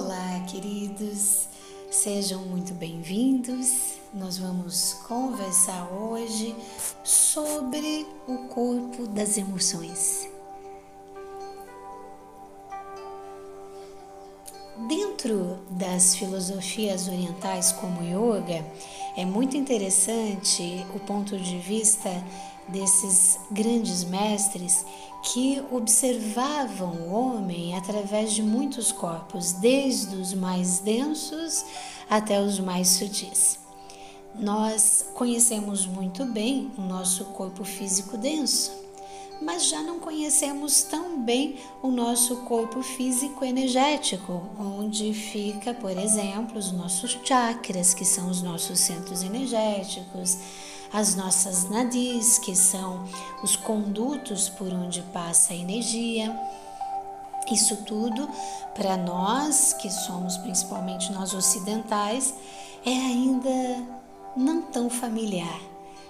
Olá, queridos, sejam muito bem-vindos. Nós vamos conversar hoje sobre o corpo das emoções. Dentro das filosofias orientais como yoga, é muito interessante o ponto de vista desses grandes mestres que observavam o homem através de muitos corpos, desde os mais densos até os mais sutis. Nós conhecemos muito bem o nosso corpo físico denso, mas já não conhecemos tão bem o nosso corpo físico energético, onde fica, por exemplo, os nossos chakras, que são os nossos centros energéticos, as nossas nadis, que são os condutos por onde passa a energia. Isso tudo, para nós, que somos principalmente nós ocidentais, é ainda não tão familiar.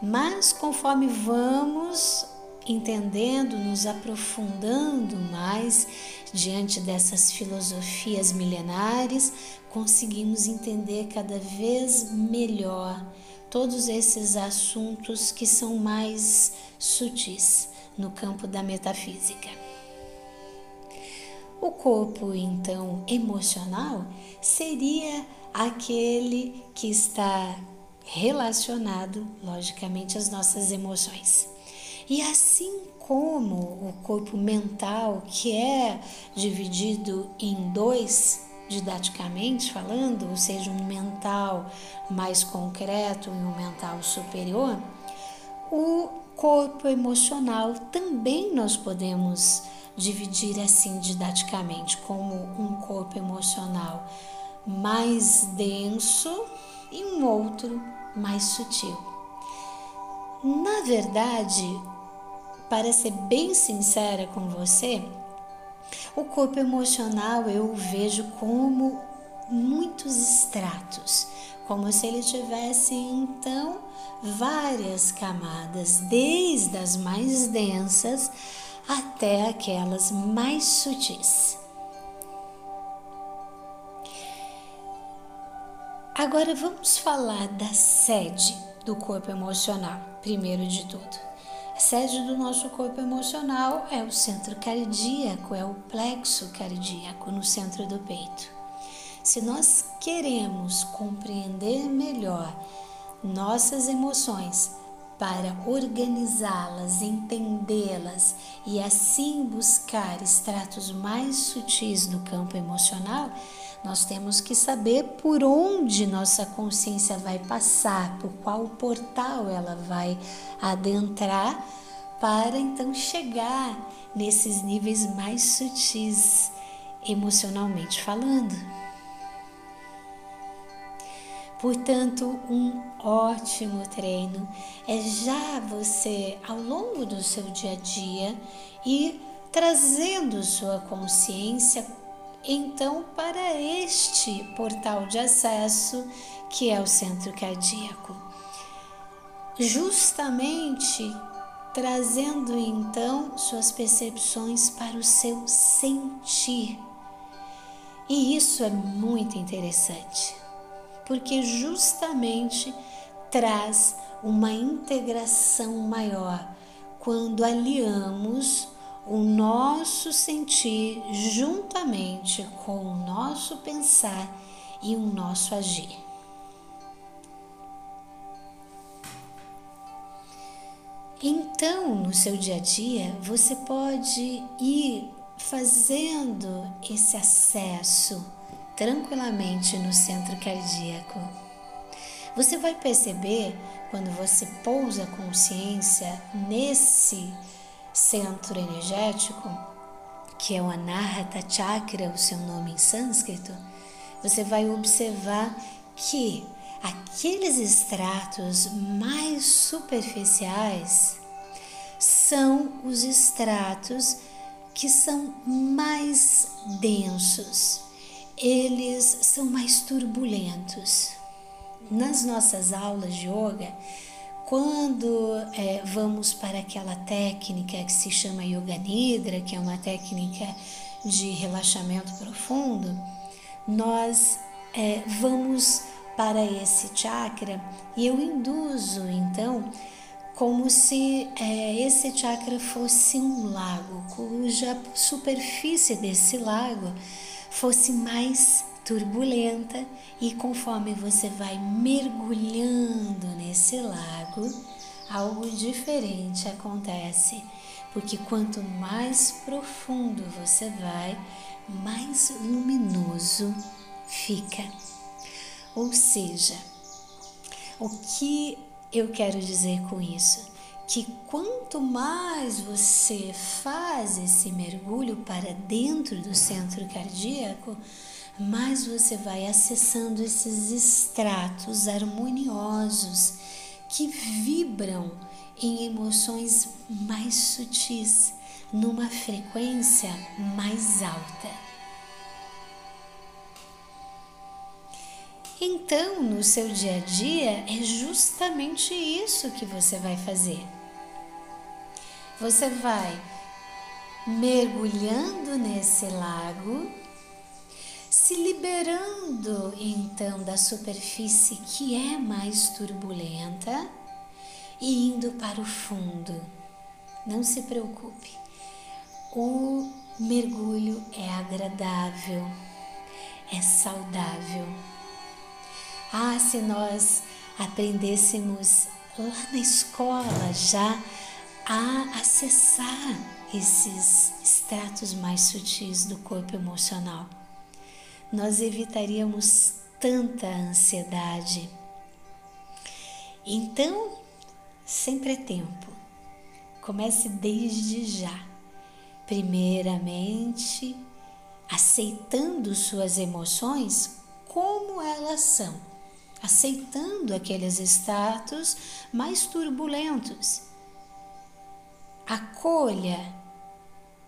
Mas conforme vamos entendendo, nos aprofundando mais diante dessas filosofias milenares, conseguimos entender cada vez melhor todos esses assuntos que são mais sutis no campo da metafísica. O corpo, então, emocional seria aquele que está relacionado, logicamente, às nossas emoções. E assim como o corpo mental, que é dividido em dois, didaticamente falando, ou seja, um mental mais concreto e um mental superior, o corpo emocional também nós podemos dividir assim didaticamente como um corpo emocional mais denso e um outro mais sutil. Na verdade, para ser bem sincera com você, o corpo emocional eu vejo como muitos estratos, como se ele tivesse então várias camadas, desde as mais densas até aquelas mais sutis. Agora vamos falar da sede do corpo emocional, primeiro de tudo. A sede do nosso corpo emocional é o centro cardíaco, é o plexo cardíaco no centro do peito. Se nós queremos compreender melhor nossas emoções, para organizá-las, entendê-las e assim buscar estratos mais sutis do campo emocional, nós temos que saber por onde nossa consciência vai passar, por qual portal ela vai adentrar, para então chegar nesses níveis mais sutis, emocionalmente falando. Portanto, um ótimo treino é já você, ao longo do seu dia a dia, ir trazendo sua consciência então para este portal de acesso que é o centro cardíaco. Justamente trazendo então suas percepções para o seu sentir. E isso é muito interessante, porque justamente traz uma integração maior quando aliamos sentir juntamente com o nosso pensar e o nosso agir. Então, no seu dia a dia, você pode ir fazendo esse acesso tranquilamente no centro cardíaco. Você vai perceber quando você pousa a consciência nesse centro energético, que é o Anahata Chakra, o seu nome em sânscrito, você vai observar que aqueles extratos mais superficiais são os extratos que são mais densos, eles são mais turbulentos. Nas nossas aulas de yoga, quando é, vamos para aquela técnica que se chama Yoga Nidra, que é uma técnica de relaxamento profundo, nós é, vamos para esse chakra e eu induzo então como se é, esse chakra fosse um lago, cuja superfície desse lago fosse mais turbulenta e conforme você vai mergulhando nesse lago, algo diferente acontece, porque quanto mais profundo você vai, mais luminoso fica. Ou seja, o que eu quero dizer com isso? Que quanto mais você faz esse mergulho para dentro do centro cardíaco, mais você vai acessando esses estratos harmoniosos que vibram em emoções mais sutis, numa frequência mais alta. Então, no seu dia a dia, é justamente isso que você vai fazer. Você vai mergulhando nesse lago se liberando então da superfície que é mais turbulenta e indo para o fundo. Não se preocupe, o mergulho é agradável, é saudável. Ah, se nós aprendêssemos lá na escola já a acessar esses estratos mais sutis do corpo emocional nós evitaríamos tanta ansiedade. Então, sempre é tempo. Comece desde já. Primeiramente, aceitando suas emoções como elas são, aceitando aqueles status mais turbulentos. Acolha,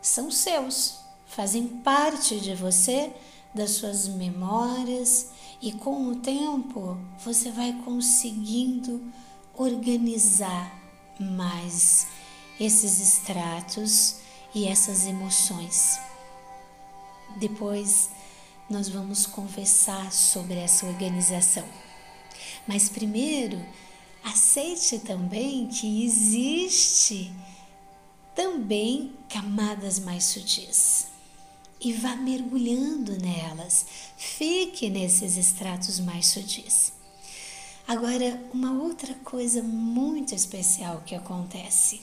são seus, fazem parte de você das suas memórias e com o tempo você vai conseguindo organizar mais esses estratos e essas emoções. Depois nós vamos conversar sobre essa organização. Mas primeiro, aceite também que existe também camadas mais sutis e vá mergulhando nelas. Fique nesses estratos mais sutis. Agora, uma outra coisa muito especial que acontece,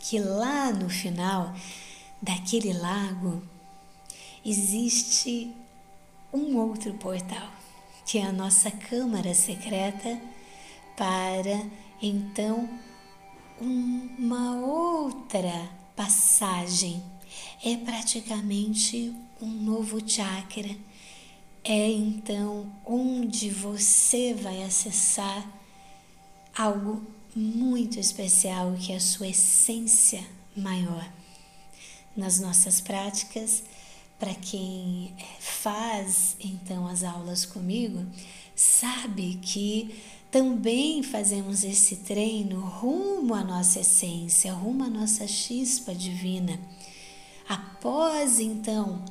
que lá no final daquele lago existe um outro portal, que é a nossa câmara secreta para então uma outra passagem é praticamente um novo chakra. É então onde você vai acessar algo muito especial que é a sua essência maior. Nas nossas práticas, para quem faz então as aulas comigo, sabe que também fazemos esse treino rumo à nossa essência, rumo à nossa chispa divina. Após então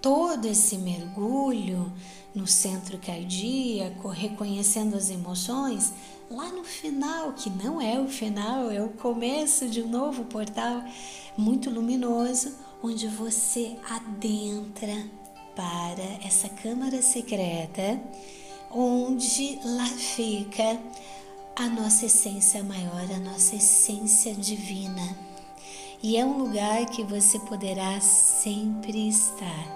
todo esse mergulho no centro cardíaco, reconhecendo as emoções, lá no final, que não é o final, é o começo de um novo portal muito luminoso, onde você adentra para essa câmara secreta, onde lá fica a nossa essência maior, a nossa essência divina e é um lugar que você poderá sempre estar.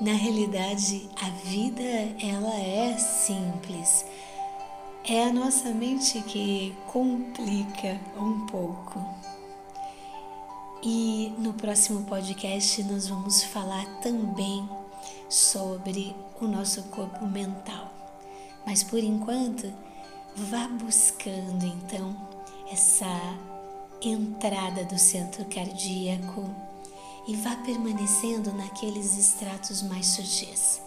Na realidade, a vida ela é simples. É a nossa mente que complica um pouco. E no próximo podcast nós vamos falar também sobre o nosso corpo mental. Mas por enquanto, Vá buscando então essa entrada do centro cardíaco e vá permanecendo naqueles estratos mais sutis.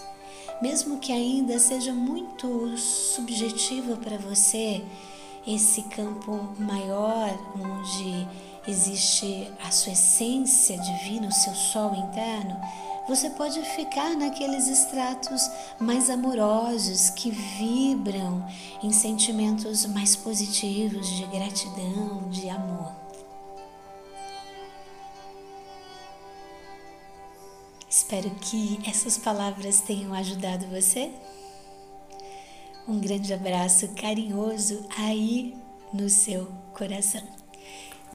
Mesmo que ainda seja muito subjetivo para você esse campo maior onde existe a sua essência divina, o seu sol interno, você pode ficar naqueles estratos mais amorosos que vibram em sentimentos mais positivos de gratidão, de amor. Espero que essas palavras tenham ajudado você. Um grande abraço carinhoso aí no seu coração.